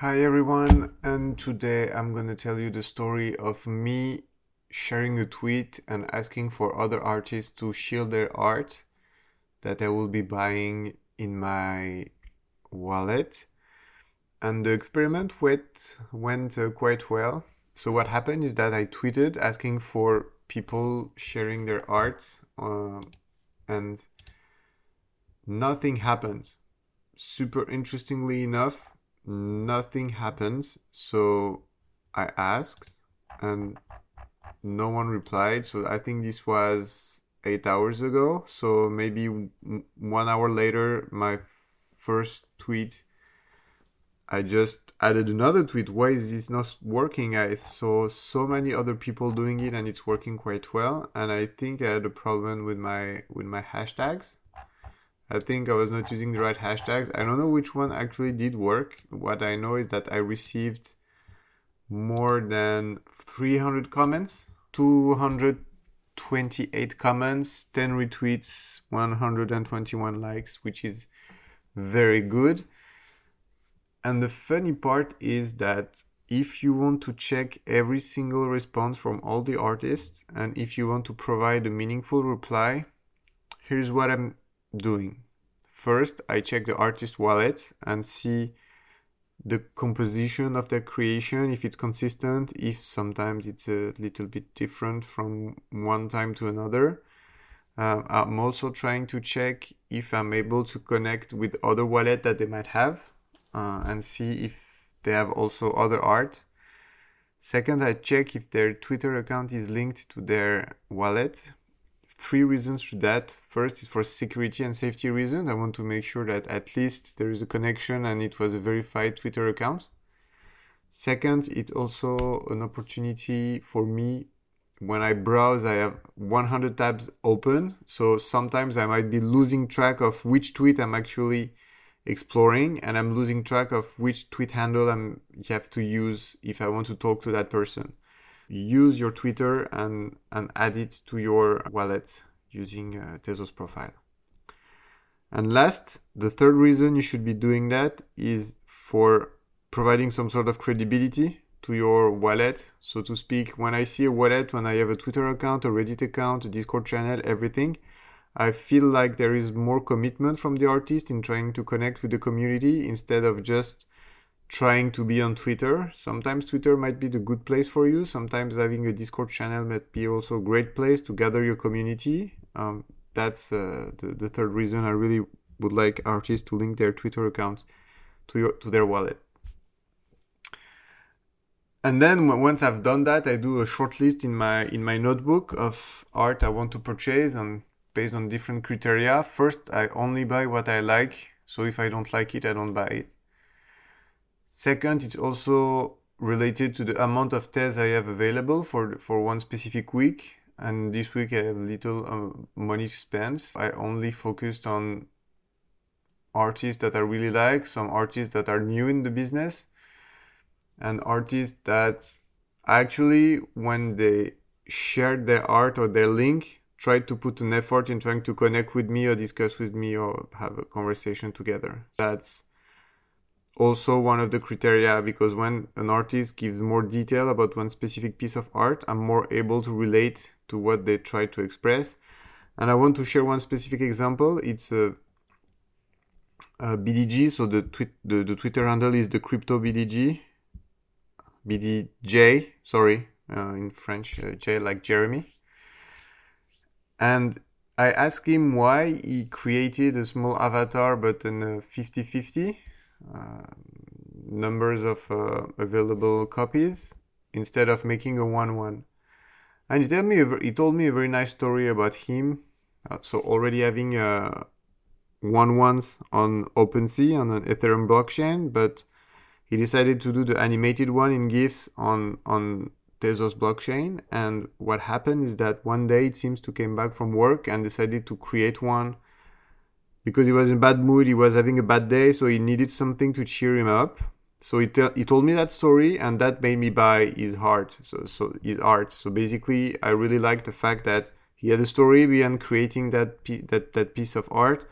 Hi everyone, and today I'm gonna tell you the story of me sharing a tweet and asking for other artists to shield their art that I will be buying in my wallet. And the experiment went, went uh, quite well. So, what happened is that I tweeted asking for people sharing their art, uh, and nothing happened. Super interestingly enough, nothing happens. So, I asked, and no one replied. So, I think this was eight hours ago. So, maybe one hour later, my first tweet I just added another tweet. Why is this not working? I saw so many other people doing it and it's working quite well. And I think I had a problem with my with my hashtags. I think I was not using the right hashtags. I don't know which one actually did work. What I know is that I received more than 300 comments, 228 comments, 10 retweets, 121 likes, which is very good and the funny part is that if you want to check every single response from all the artists and if you want to provide a meaningful reply, here's what I'm doing. First, I check the artist wallet and see the composition of their creation, if it's consistent, if sometimes it's a little bit different from one time to another. Um, I'm also trying to check if I'm able to connect with other wallet that they might have uh, and see if they have also other art. Second, I check if their Twitter account is linked to their wallet. Three reasons to that. First is for security and safety reasons. I want to make sure that at least there is a connection and it was a verified Twitter account. Second, it's also an opportunity for me when I browse, I have 100 tabs open. So sometimes I might be losing track of which tweet I'm actually exploring and I'm losing track of which tweet handle I'm have to use if I want to talk to that person. Use your Twitter and, and add it to your wallet using uh, Tezos profile. And last, the third reason you should be doing that is for providing some sort of credibility to your wallet, so to speak. When I see a wallet, when I have a Twitter account, a Reddit account, a Discord channel, everything, I feel like there is more commitment from the artist in trying to connect with the community instead of just trying to be on Twitter. Sometimes Twitter might be the good place for you. Sometimes having a Discord channel might be also a great place to gather your community. Um, that's uh, the, the third reason I really would like artists to link their Twitter account to your to their wallet. And then once I've done that, I do a short list in my in my notebook of art I want to purchase and based on different criteria. First, I only buy what I like. So if I don't like it, I don't buy it. Second, it's also related to the amount of tez I have available for, for one specific week. And this week I have little uh, money to spend. I only focused on artists that I really like, some artists that are new in the business, and artists that actually, when they shared their art or their link, try to put an effort in trying to connect with me or discuss with me or have a conversation together. That's also one of the criteria because when an artist gives more detail about one specific piece of art, I'm more able to relate to what they try to express. And I want to share one specific example. It's a, a BDG, so the, twi- the, the Twitter handle is the crypto BDG, BDJ, sorry, uh, in French, uh, J like Jeremy. And I asked him why he created a small avatar but in 50 50 uh, numbers of uh, available copies instead of making a 1 1. And he, told me a, he told me a very nice story about him. Uh, so, already having a 1 ones on OpenSea on an Ethereum blockchain, but he decided to do the animated one in GIFs on, on Tezos blockchain. And what happened is that one day it seems to came back from work and decided to create one because he was in bad mood. He was having a bad day, so he needed something to cheer him up. So he, te- he told me that story, and that made me buy his art. So so his art. So basically, I really liked the fact that he had a story behind creating that that that piece of art.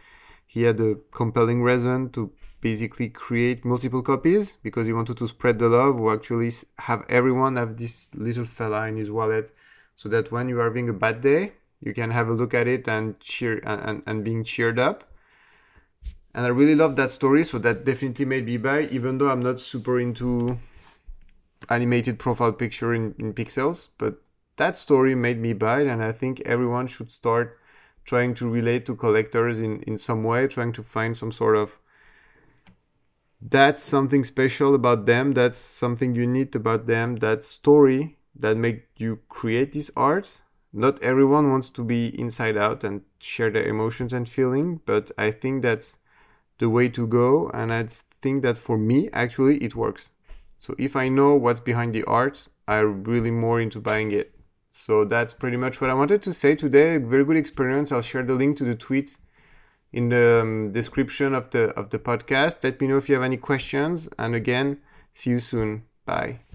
He had a compelling reason to basically create multiple copies because he wanted to spread the love or actually have everyone have this little fella in his wallet so that when you are having a bad day you can have a look at it and cheer and, and, and being cheered up and i really love that story so that definitely made me buy even though i'm not super into animated profile picture in, in pixels but that story made me buy and i think everyone should start trying to relate to collectors in, in some way trying to find some sort of that's something special about them that's something unique about them that story that make you create this art. Not everyone wants to be inside out and share their emotions and feeling but i think that's the way to go and i think that for me actually it works. So if i know what's behind the art i'm really more into buying it. So that's pretty much what i wanted to say today. Very good experience. I'll share the link to the tweet in the um, description of the of the podcast. Let me know if you have any questions. And again see you soon. Bye